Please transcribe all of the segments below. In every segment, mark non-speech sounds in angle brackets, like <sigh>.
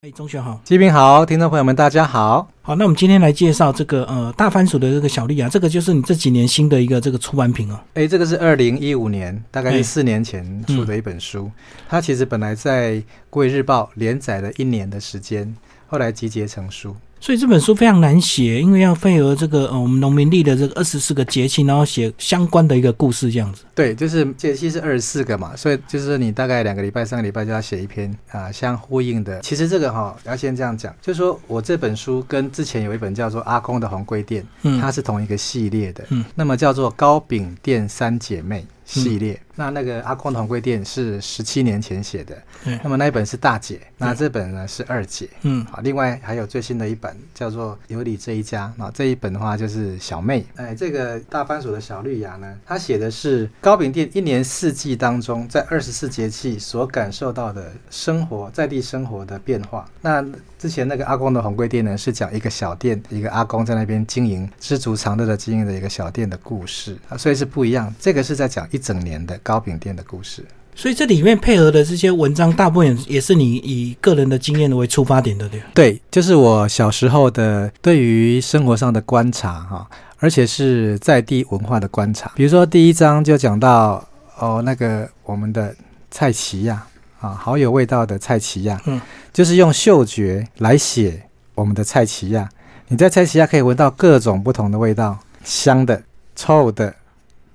哎，钟学好，吉平好，听众朋友们大家好。好，那我们今天来介绍这个呃大番薯的这个小丽啊，这个就是你这几年新的一个这个出版品哦。哎，这个是二零一五年，大概哎是四年前出的一本书。它其实本来在《国语日报》连载了一年的时间，后来集结成书。所以这本书非常难写，因为要配合这个呃我们农民历的这个二十四个节气，然后写相关的一个故事这样子。对，就是节气是二十四个嘛，所以就是你大概两个礼拜、三个礼拜就要写一篇啊、相呼应的。其实这个哈、要先这样讲，就是说我这本书跟之前有一本叫做《阿公的红龟店》，嗯，它是同一个系列的，嗯那么叫做高饼店三姐妹系列。那那个阿公的红龟店是十七年前写的，对那么那一本是大姐，那这本呢是二姐。嗯好，另外还有最新的一本叫做《有理这一家》，那这一本的话就是小妹。哎，这个大番薯的小绿芽呢，它写的是糕饼店一年四季当中，在二十四节气所感受到的生活在地生活的变化。那之前那个阿公的红龟店呢，是讲一个小店，一个阿公在那边经营知足常乐的经营的一个小店的故事啊，所以是不一样。这个是在讲一整年的糕饼店的故事。所以这里面配合的这些文章，大部分也是你以个人的经验为出发点的，对吧？对，就是我小时候的对于生活上的观察哈、而且是在地文化的观察。比如说第一章就讲到哦，那个我们的蔡奇亚啊，好有味道的蔡奇亚，嗯，就是用嗅觉来写我们的蔡奇亚。你在蔡奇亚可以闻到各种不同的味道，香的、臭的、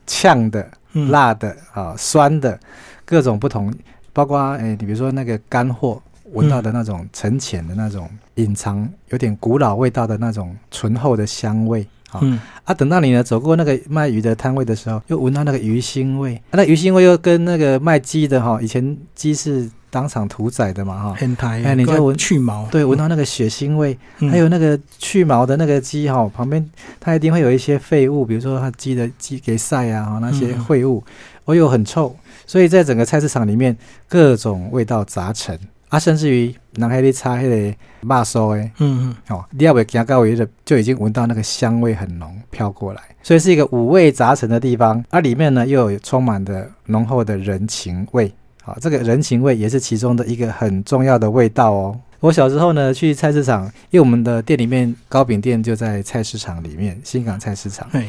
呛的、嗯，辣的啊、酸的，各种不同，包括诶，你比如说那个干货，闻到的那种沉潜的那种隐藏有点古老味道的那种醇厚的香味。啊、嗯。啊，等到你呢走过那个卖鱼的摊位的时候，又闻到那个鱼腥味，啊那鱼腥味又跟那个卖鸡的哈，以前鸡是当场屠宰的嘛哈，很台，哎你就闻去毛，对，闻到那个血腥味，嗯。还有那个去毛的那个鸡哈，旁边它一定会有一些废物，比如说它鸡的鸡给晒啊，哈那些嗯秽物，哦又很臭，所以在整个菜市场里面各种味道杂陈。啊，甚至于拿黑的擦那个肉酥诶，嗯嗯。哦，你要不行到位的就已经闻到那个香味很浓飘过来，所以是一个五味杂陈的地方，而、里面呢又有充满的浓厚的人情味。好，这个人情味也是其中的一个很重要的味道哦。我小时候呢去菜市场，因为我们的店里面糕饼店就在菜市场里面，新港菜市场，对，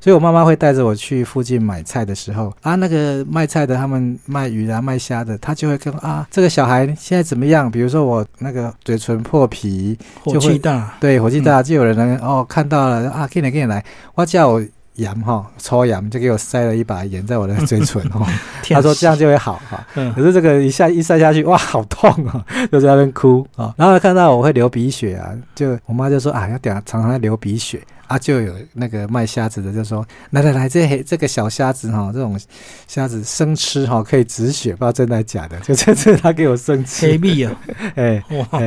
所以我妈妈会带着我去附近买菜的时候啊，那个卖菜的他们卖鱼啊、卖虾的，他就会跟啊，这个小孩现在怎么样？比如说我那个嘴唇破皮，火气大，对，火气大，就有人呢、哦看到了啊，给你给你来，我叫我盐哈，抽盐就给我塞了一把盐在我的嘴唇哦，<laughs> 他说这样就会好哈。嗯。可是这个一下一塞下去，哇，好痛哦，就在那边哭啊、然后看到我会流鼻血啊，就我妈就说啊，要等下常常在流鼻血啊，就有那个卖虾子的就说，来来来，这这个小虾子哈、这种虾子生吃哈、可以止血，不知道真的假的，就 <laughs> 这次他给我生吃。黑吃，蜜啊，<laughs> 哎。哇，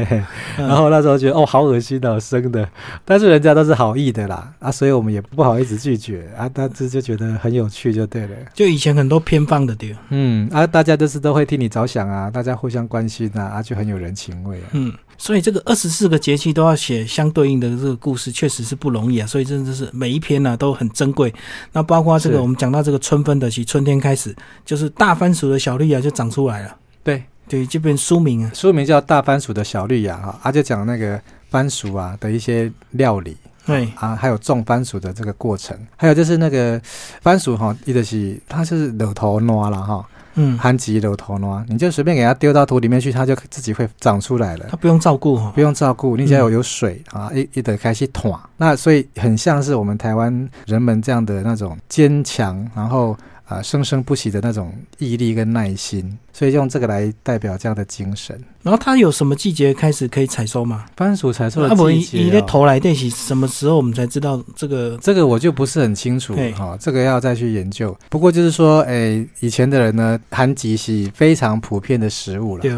然后那时候觉得哦，好恶心哦生的，但是人家都是好意的啦，啊，所以我们也不好意思拒绝。啊，但是就觉得很有趣就对了，就以前很多偏方的对。吧，嗯，啊，大家都是都会替你着想啊，大家互相关心啊，啊，就很有人情味啊。嗯，所以这个二十四个节气都要写相对应的这个故事，确实是不容易啊。所以真的是每一篇呢、都很珍贵。那包括这个我们讲到这个春分的起，春天开始，就是大番薯的小绿芽就长出来了。对，对，这本书名啊，书名叫《大番薯的小绿芽》哈，啊，就讲那个番薯啊的一些料理。对，啊，还有种番薯的这个过程，还有就是那个番薯哈，一的是它就是柳头挪了哈，嗯，含棘楼头呢，你就随便给它丢到土里面去，它就自己会长出来了。它不用照顾哈不。用照顾，你只要有有水、啊，一一得开始团，那所以很像是我们台湾人们这样的那种坚强，然后啊生生不息的那种毅力跟耐心，所以用这个来代表这样的精神。然后它有什么季节开始可以采收吗？番薯采收啊，的不，季节、你的哦，头来练习什么时候我们才知道这个？这个我就不是很清楚嘿哈、这个要再去研究。不过就是说，诶，以前的人呢，含吉是非常普遍的食物了。对，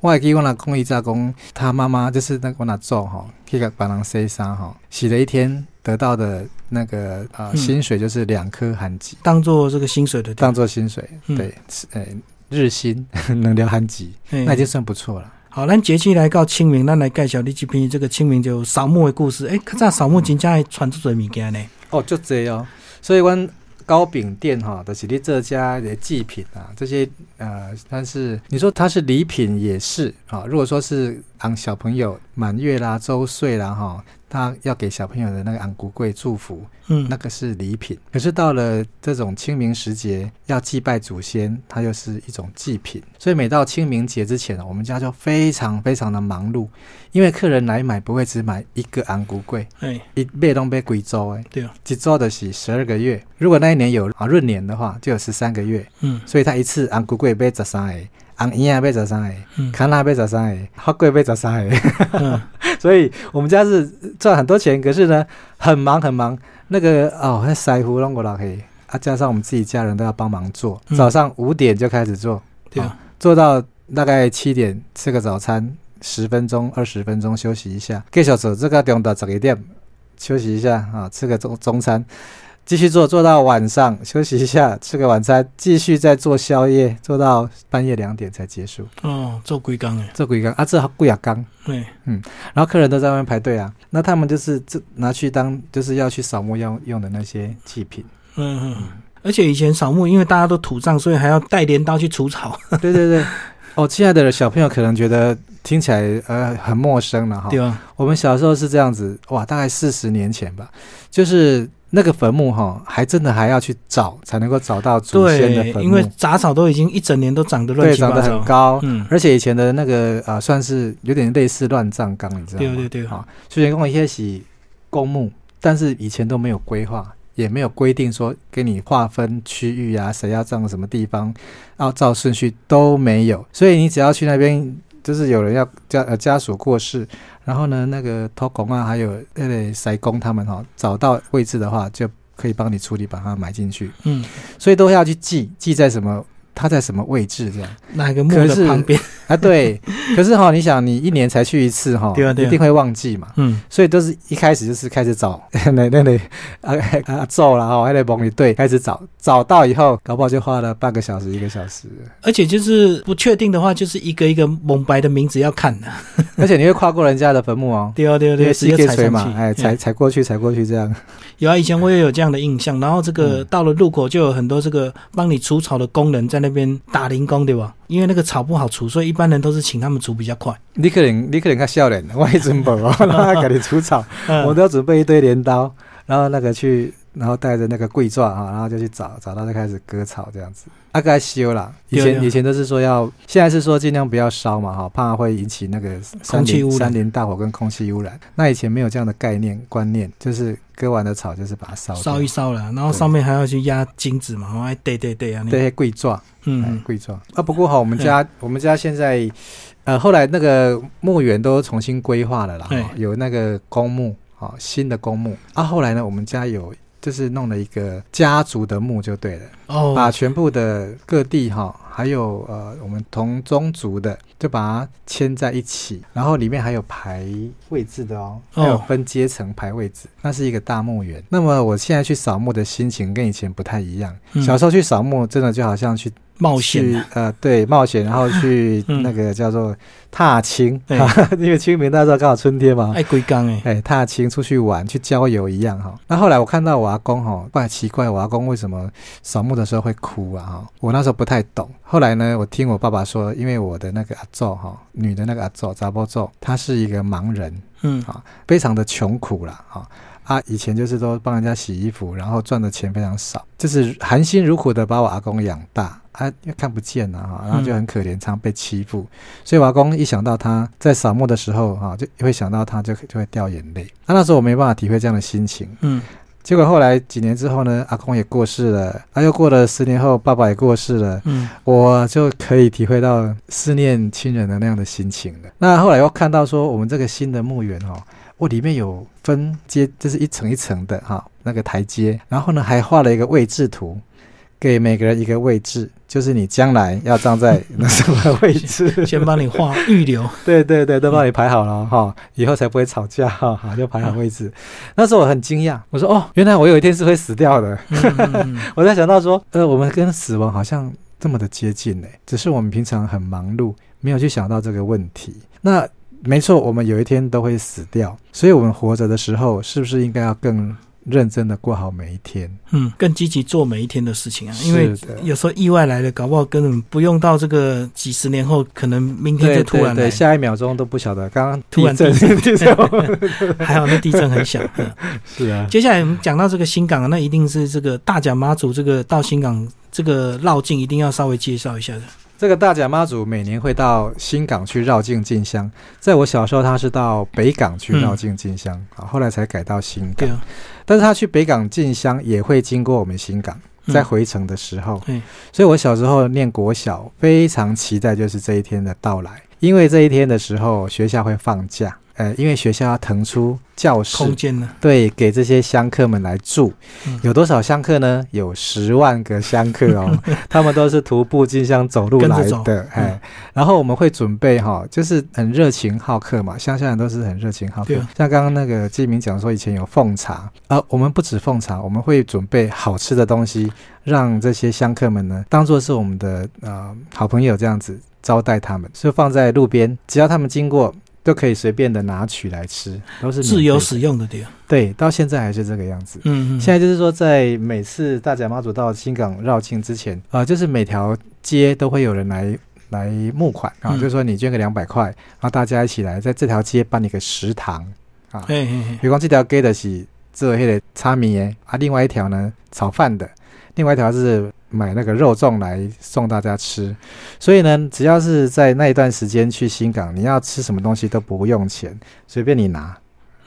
我还记我那公益炸工，他妈妈就是那个我那做哈，去给别人洗衫哈，洗了一天得到的那个呃、嗯。薪水就是两颗韩吉，当做这个薪水的当做薪水，嗯。对，是呃日薪 <laughs> 能聊韩吉，嘿。那已经算不错了。好，咱节气来到清明，咱来介绍你这篇这个清明就扫墓的故事。诶，较早扫墓真正会传出多物件呢。哦，就这哦，所以阮糕饼店哈，都是你这家的祭品啊，这些呃，但是你说它是礼品也是啊。如果说是让小朋友满月啦、周岁啦，哈，他要给小朋友的那个昂古贵祝福，嗯那个是礼品。可是到了这种清明时节，要祭拜祖先，它又是一种祭品。所以每到清明节之前，我们家就非常非常的忙碌，因为客人来买不会只买一个昂古贵，哎，一买都买贵州哎，对啊，一周的是十二个月。如果那一年有啊闰年的话，就有十三个月。嗯所以他一次昂古贵买十三个，昂圆啊买十三个，嗯卡拉买十三个，花贵买十三个。嗯，<laughs> 所以我们家是赚很多钱，可是呢很忙很忙。那个哦，那腮胡弄过来可以啊，加上我们自己家人都要帮忙做，嗯早上五点就开始做，对啊，做到大概七点吃个早餐，十分钟二十分钟休息一下，继续做这个中到十一点休息一下啊，吃个中中餐。继续做，做到晚上休息一下，吃个晚餐，继续再做宵夜，做到半夜两点才结束。哦，做龟缸哎，做几缸啊，这贵啊缸，对，嗯然后客人都在外面排队啊，那他们就是这拿去当就是要去扫墓要用的那些祭品。嗯嗯，而且以前扫墓，因为大家都土葬，所以还要带镰刀去除草，对对对，<laughs> 哦，亲爱的小朋友可能觉得听起来呃很陌生了哈。对啊，我们小时候是这样子，哇，大概四十年前吧，就是那个坟墓哈，还真的还要去找才能够找到祖先的，坟墓，因为杂草都已经一整年都长得乱对长得七八糟，很高。嗯，而且以前的那个啊、呃算是有点类似乱葬岗，你知道吗？对对对好，虽然讲一些是公墓，但是以前都没有规划，也没有规定说给你划分区域啊，谁要葬什么地方，要照顺序都没有，所以你只要去那边，就是有人要家呃家属过世，然后呢那个托工啊，还有那个塞工他们哈、找到位置的话，就可以帮你处理，把它埋进去，嗯，所以都要去记记在什么。它在什么位置？这样哪个墓的旁边？啊？对，可是哈、你想，你一年才去一次哈、对啊对啊一定会忘记嘛。嗯，所以都是一开始就是开始找 <laughs> 那那里啊啊走了哈，还得帮你对开始找，找到以后，搞不好就花了半个小时一个小时，而且就是不确定的话，就是一个一个蒙白的名字要看的。<laughs> 而且你会跨过人家的坟墓哦。对啊对啊对啊，因为直接踩嘛哎，踩嗯踩过去，踩过去这样。<laughs> 有啊，以前我也有这样的印象。然后这个嗯到了路口就有很多这个帮你除草的工人在那边打零工，对吧？因为那个草不好除，所以一般人都是请他们除比较快。你可能你可能看笑脸，我一准备哦，然后给你除草，<laughs> 嗯我都要准备一堆镰刀，然后那个去，然后带着那个桂状啊，然后就去找，找到就开始割草这样子。啊，该修啦。以前以前都是说要，现在是说尽量不要烧嘛哈，怕会引起那个空气污染森林大火跟空气污染。那以前没有这样的概念观念，就是割完的草就是把它烧烧一烧了，然后上面还要去压金子嘛，然后还对对对啊，那对桂状。嗯嗯，贵状啊。不过哈，我们家我们家现在，呃，后来那个墓园都重新规划了啦，哈有那个公墓，啊，新的公墓啊。后来呢，我们家有就是弄了一个家族的墓就对了，哦，把全部的各地哈，还有呃我们同宗族的，就把它牵在一起，然后里面还有排位置的哦，还有哦分阶层排位置，那是一个大墓园。那么我现在去扫墓的心情跟以前不太一样，嗯。小时候去扫墓真的就好像去冒险去啊，呃对冒险，然后去 <laughs> 嗯那个叫做踏青，对 <laughs> 因为清明那时候刚好春天嘛。爱龟缸哎，哎，踏青出去玩，去郊游一样哈。那后来我看到我阿公哈，怪奇怪，我阿公为什么扫墓的时候会哭啊哈？我那时候不太懂。后来呢，我听我爸爸说，因为我的那个阿祖哈，女的那个阿祖杂波祖，她是一个盲人，嗯啊，非常的穷苦啦，哈啊，以前就是都帮人家洗衣服，然后赚的钱非常少，就是含辛茹苦的把我阿公养大，啊，因为看不见呐、哈，然后就很可怜，常被欺负，所以我阿公一想到他在扫墓的时候，哈，就会想到他就就会掉眼泪。那、那时候我没办法体会这样的心情，嗯结果后来几年之后呢，阿公也过世了，啊，又过了十年后，爸爸也过世了，嗯我就可以体会到思念亲人的那样的心情了。那后来又看到说，我们这个新的墓园哦，我里面有分阶，就是一层一层的哈、那个台阶，然后呢还画了一个位置图，给每个人一个位置，就是你将来要站在 <laughs> 那什么位置。先帮你画预留，<laughs> 对对对，都帮你排好了哈、以后才不会吵架哈，好就排好位置。那时候我很惊讶，我说哦，原来我有一天是会死掉的。<laughs> 我在想到说，呃，我们跟死亡好像这么的接近呢，只是我们平常很忙碌，没有去想到这个问题。那没错，我们有一天都会死掉，所以我们活着的时候，是不是应该要更认真的过好每一天。嗯，更积极做每一天的事情啊，因为有时候意外来了，搞不好根本不用到这个几十年后，可能明天对就突然来对对，。下一秒钟都不晓得，刚刚突然地震，地震 <laughs> 还好那地震很小。嗯是啊，接下来我们讲到这个新港啊，那一定是这个大甲妈祖这个到新港这个绕境，一定要稍微介绍一下的。这个大甲妈祖每年会到新港去绕境进香，在我小时候他是到北港去绕境进香啊，后来才改到新港。啊，但是他去北港进香也会经过我们新港，嗯。在回程的时候，嗯所以我小时候念国小，非常期待就是这一天的到来，因为这一天的时候学校会放假，呃，因为学校要腾出教室空间呢？对，给这些香客们来住嗯。有多少香客呢？有十万个香客哦，<laughs> 他们都是徒步进香走路来的，哎。然后我们会准备哈，就是很热情好客嘛，乡下人都是很热情好客。像刚刚那个季明讲说，以前有奉茶啊，我们不止奉茶，我们会准备好吃的东西，让这些香客们呢，当做是我们的呃好朋友这样子招待他们，就放在路边，只要他们经过。都可以随便的拿取来吃，都是自由使用的地方。对，到现在还是这个样子。嗯嗯，现在就是说，在每次大甲妈祖到新港绕境之前，啊、就是每条街都会有人来来募款啊，嗯就是说你捐个两百块，然后大家一起来在这条街办一个食堂啊。嘿嘿嘿，比方这条街的是做迄个叉米耶啊，另外一条呢炒饭的，另外一条是买那个肉粽来送大家吃。所以呢，只要是在那一段时间去新港，你要吃什么东西都不用钱，随便你拿。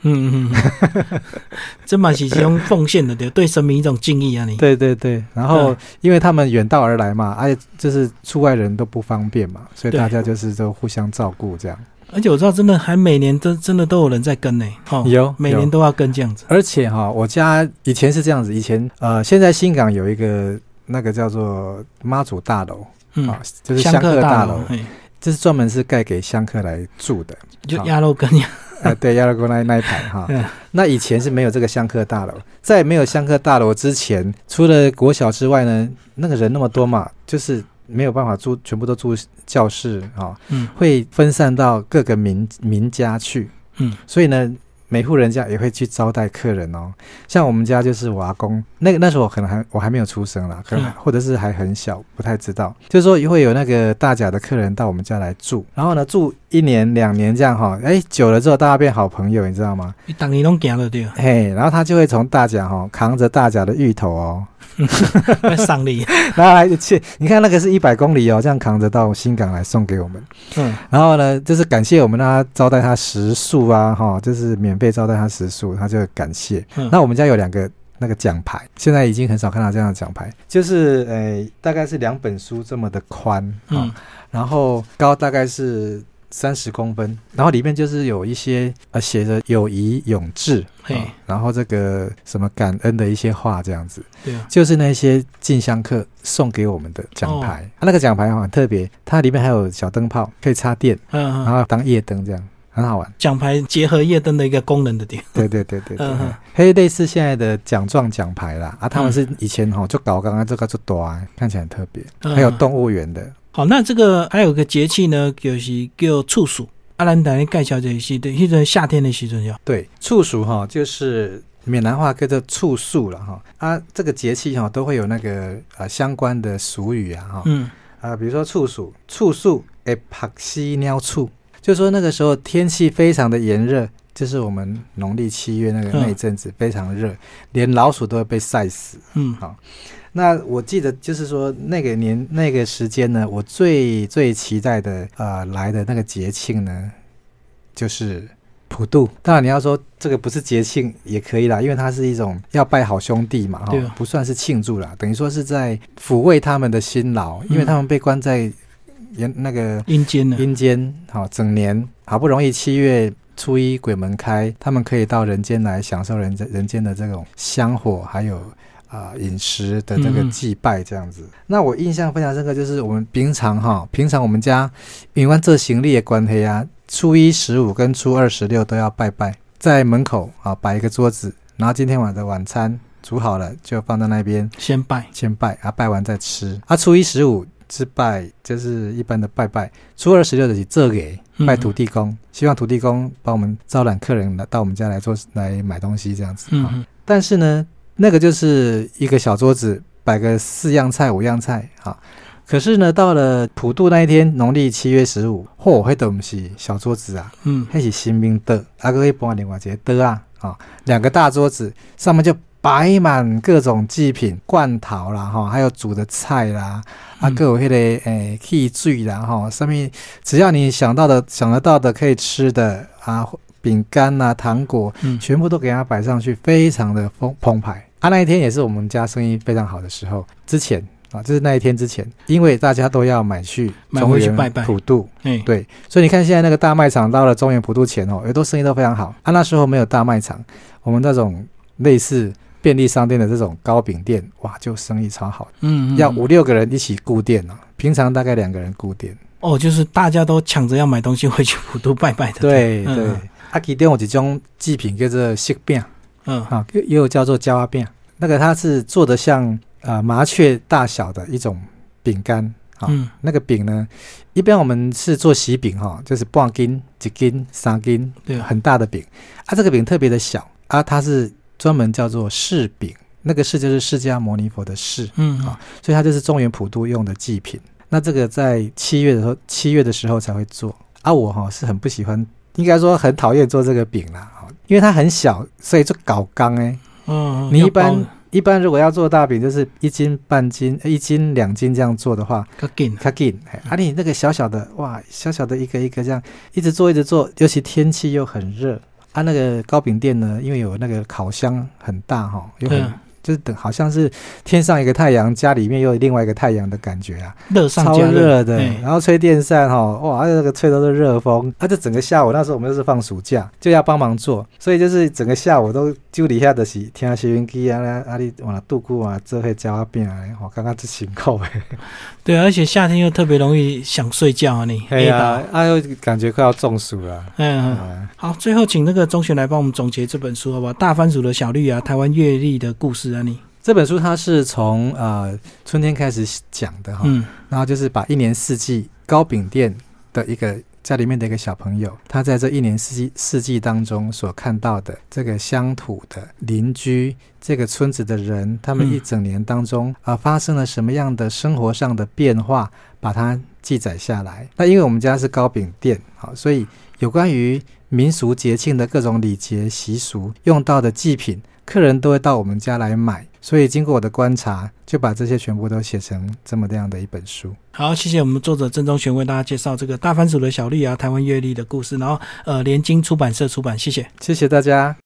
嗯嗯嗯，<laughs> 这嘛是一种奉献的对，对神明一种敬意啊，你。对对对，然后嗯因为他们远道而来嘛，而且就是出外人都不方便嘛，所以大家就是都互相照顾这样。而且我知道，真的还每年都真的都有人在跟呢，哦，有有每年都要跟这样子。而且哈，我家以前是这样子，以前呃，现在新港有一个那个叫做妈祖大楼嗯啊，，就是香香客大大楼，嘿，这是专门是盖给香客来住的。就好鸭肉羹呀。<laughs> 呃，对，亚乐宫那那一排哈 <laughs> 嗯，那以前是没有这个香客大楼，在没有香客大楼之前，除了国小之外呢，那个人那么多嘛，就是没有办法住，全部都住教室啊、嗯会分散到各个民民家去，嗯所以呢，每户人家也会去招待客人哦。像我们家就是我阿公，那个那时候我可能还我还没有出生啦，可能、嗯或者是还很小，不太知道。就是说会有那个大甲的客人到我们家来住，然后呢住一年两年这样哈，哎久了之后大家变好朋友，你知道吗？你当年拢行了对，嘿，然后他就会从大甲哈扛着大甲的芋头哦，在 <laughs> 上力。然后还去，你看那个是一百公里哦，这样扛着到新港来送给我们。嗯然后呢，就是感谢我们让他招待他食宿啊，哈，就是免费招待他食宿，他就感谢。嗯，那我们家有两个那个奖牌，现在已经很少看到这样的奖牌，就是呃，大概是两本书这么的宽，嗯嗯，然后高大概是三十公分，然后里面就是有一些呃写着友谊永志，嘿。啊然后这个什么感恩的一些话这样子，对啊，就是那些进香客送给我们的奖牌。那个奖牌很特别，它里面还有小灯泡可以插电，嗯嗯，然后当夜灯这样，很好玩。奖牌结合夜灯的一个功能的点。对对对对对嗯嗯，嘿，类似现在的奖状奖牌啦，啊，他们嗯。是以前哈就搞刚刚这个就多，看起来很特别。嗯。还有动物园的，好，那这个还有个节气呢，就是叫处暑。阿兰达介绍这是的，迄阵夏天的时阵要。对，处暑哈就是闽南话叫做处暑了哈。啊，这个节气哈都会有那个呃相关的俗语啊哈。嗯啊，比如说处暑，处暑诶，拍西鸟处，就说那个时候天气非常的炎热，就是我们农历七月那个嗯那一阵子非常热，连老鼠都会被晒死。嗯那我记得就是说那个年那个时间呢，我最最期待的呃来的那个节庆呢，就是普渡。当然你要说这个不是节庆也可以啦，因为它是一种要拜好兄弟嘛，哈不算是庆祝啦，等于说是在抚慰他们的辛劳，因为他们被关在人那个阴间呢？阴间，好整年好不容易七月。初一鬼门开，他们可以到人间来享受人间人间的这种香火，还有啊、饮食的这个祭拜这样子。那我印象非常深刻，就是我们平常哈，平常我们家因为这行李的关系啊，初一十五跟初二十六都要拜拜，在门口啊摆一个桌子，然后今天晚的晚餐煮好了就放在那边先拜。先拜，啊拜完再吃。啊初一十五之拜就是一般的拜拜，初二十六的是这给嗯拜土地公，希望土地公帮我们招揽客人来到我们家来做来买东西这样子。嗯但是呢，那个就是一个小桌子，摆个四样菜、五样菜啊。可是呢，到了普渡那一天，农历七月十五，嚯，那都不是小桌子啊，嗯那是新兵的，啊，可以搬另外一个的啊，啊，两个大桌子上面就摆满各种祭品、罐头啦，哈，还有煮的菜啦，啊，嗯各有迄、个诶汽水啦，哈，上面只要你想到的、想得到的可以吃的啊，饼干呐、糖果，嗯全部都给它摆上去，非常的丰澎湃。啊，那一天也是我们家生意非常好的时候，之前啊，就是那一天之前，因为大家都要买去买中原回去拜拜普渡，哎，对，所以你看现在那个大卖场到了中原普渡前哦，也都生意都非常好。啊，那时候没有大卖场，我们那种类似便利商店的这种糕饼店，哇，就生意超好，嗯，嗯嗯要五六个人一起顾店哦，平常大概两个人顾店。哦，就是大家都抢着要买东西回去普渡拜拜的，嗯对对，啊，其中有一种祭品叫做色饼。嗯啊，也有叫做焦阿饼，那个它是做的像呃麻雀大小的一种饼干啊。嗯那个饼呢，一般我们是做喜饼哈、就是半斤、一斤、三斤，对很大的饼啊。这个饼特别的小啊，它是专门叫做柿饼，那个柿就是释迦牟尼佛的释，嗯啊所以它就是中原普渡用的祭品。那这个在七月的时候，七月的时候才会做啊。我哈、是很不喜欢，应该说很讨厌做这个饼啦，啊因为它很小，所以就搞刚哎。嗯，你一般一般如果要做大饼，就是一斤半斤、呃一斤两斤这样做的话，卡紧，卡紧。哎啊，你那个小小的哇，小小的一个一个这样一直做一直做，尤其天气又很热啊。那个糕饼店呢，因为有那个烤箱很大哈、有很就是等好像是天上一个太阳，家里面又有另外一个太阳的感觉啊，超热上加热的哎。然后吹电扇哈，哇，那个吹都是热风。啊，这整个下午那时候我们就是放暑假，就要帮忙做，所以就是整个下午都就底下的是听收音机啊，啊你往度过啊，做迄焦饼啊，我刚刚这辛苦哎。对，而且夏天又特别容易想睡觉啊，你哎呀，啊又感觉快要中暑了。嗯。嗯嗯，好，最后请那个钟璇来帮我们总结这本书，好不好？大番薯的小绿啊，台湾阅历的故事啊，你，这本书它是从呃春天开始讲的哈，嗯然后就是把一年四季糕饼店的一个家里面的一个小朋友，他在这一年四季四季当中所看到的这个乡土的邻居，这个村子的人，他们嗯一整年当中啊、发生了什么样的生活上的变化，把它记载下来。那因为我们家是糕饼店，好，所以有关于民俗节庆的各种礼节习俗用到的祭品，客人都会到我们家来买。所以经过我的观察，就把这些全部都写成这么这样的一本书。好，谢谢我们作者郑中玄为大家介绍这个大番薯的小绿啊，台湾阅历的故事，然后呃，联经出版社出版，谢谢。谢谢大家。